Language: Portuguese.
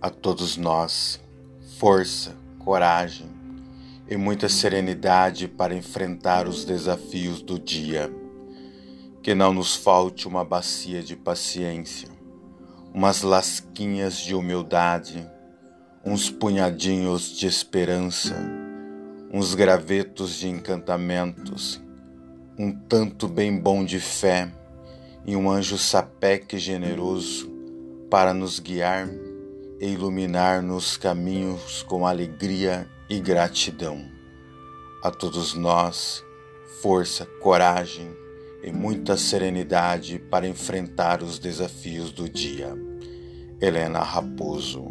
a todos nós força, coragem e muita serenidade para enfrentar os desafios do dia. Que não nos falte uma bacia de paciência, umas lasquinhas de humildade, uns punhadinhos de esperança, uns gravetos de encantamentos, um tanto bem bom de fé e um anjo sapeque generoso para nos guiar e iluminar nos caminhos com alegria e gratidão. A todos nós, força, coragem e muita serenidade para enfrentar os desafios do dia. Helena Raposo